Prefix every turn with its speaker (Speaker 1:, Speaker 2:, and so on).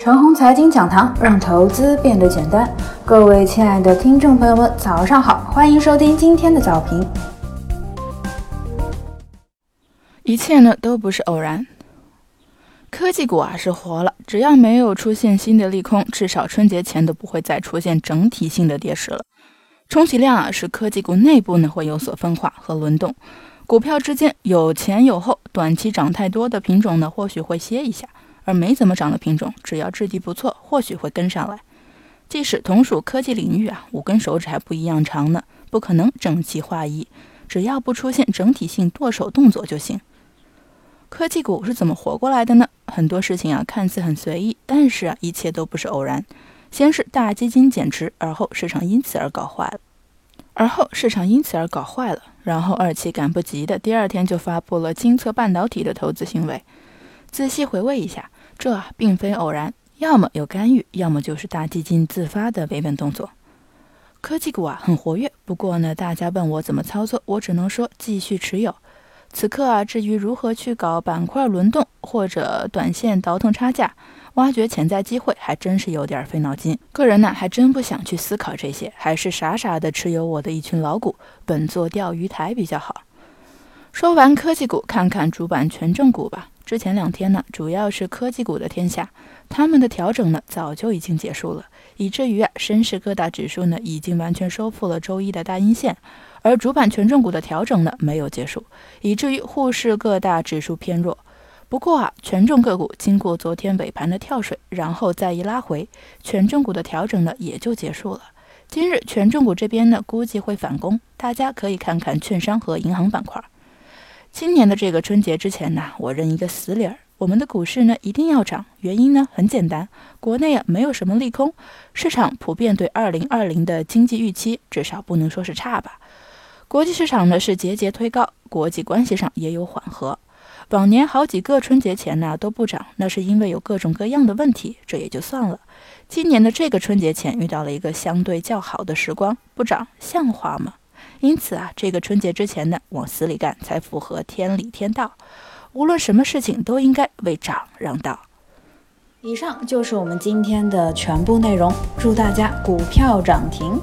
Speaker 1: 陈红财经讲堂，让投资变得简单。各位亲爱的听众朋友们，早上好，欢迎收听今天的早评。
Speaker 2: 一切呢都不是偶然，科技股啊是活了，只要没有出现新的利空，至少春节前都不会再出现整体性的跌势了。充其量啊是科技股内部呢会有所分化和轮动，股票之间有前有后，短期涨太多的品种呢或许会歇一下。而没怎么涨的品种，只要质地不错，或许会跟上来。即使同属科技领域啊，五根手指还不一样长呢，不可能整齐划一。只要不出现整体性剁手动作就行。科技股是怎么活过来的呢？很多事情啊，看似很随意，但是啊，一切都不是偶然。先是大基金减持，而后市场因此而搞坏了，而后市场因此而搞坏了，然后二期赶不及的第二天就发布了金策半导体的投资行为。仔细回味一下。这并非偶然，要么有干预，要么就是大基金自发的维稳动作。科技股啊很活跃，不过呢，大家问我怎么操作，我只能说继续持有。此刻啊，至于如何去搞板块轮动或者短线倒腾差价，挖掘潜在机会，还真是有点费脑筋。个人呢，还真不想去思考这些，还是傻傻的持有我的一群老股，本做钓鱼台比较好。说完科技股，看看主板权重股吧。之前两天呢，主要是科技股的天下，他们的调整呢早就已经结束了，以至于啊，深市各大指数呢已经完全收复了周一的大阴线，而主板权重股的调整呢没有结束，以至于沪市各大指数偏弱。不过啊，权重个股经过昨天尾盘的跳水，然后再一拉回，权重股的调整呢也就结束了。今日权重股这边呢估计会反攻，大家可以看看券商和银行板块。今年的这个春节之前呢，我认一个死理儿：我们的股市呢一定要涨。原因呢很简单，国内啊没有什么利空，市场普遍对二零二零的经济预期至少不能说是差吧。国际市场呢是节节推高，国际关系上也有缓和。往年好几个春节前呢都不涨，那是因为有各种各样的问题，这也就算了。今年的这个春节前遇到了一个相对较好的时光，不涨像话吗？因此啊，这个春节之前呢，往死里干才符合天理天道。无论什么事情，都应该为涨让道。
Speaker 1: 以上就是我们今天的全部内容，祝大家股票涨停。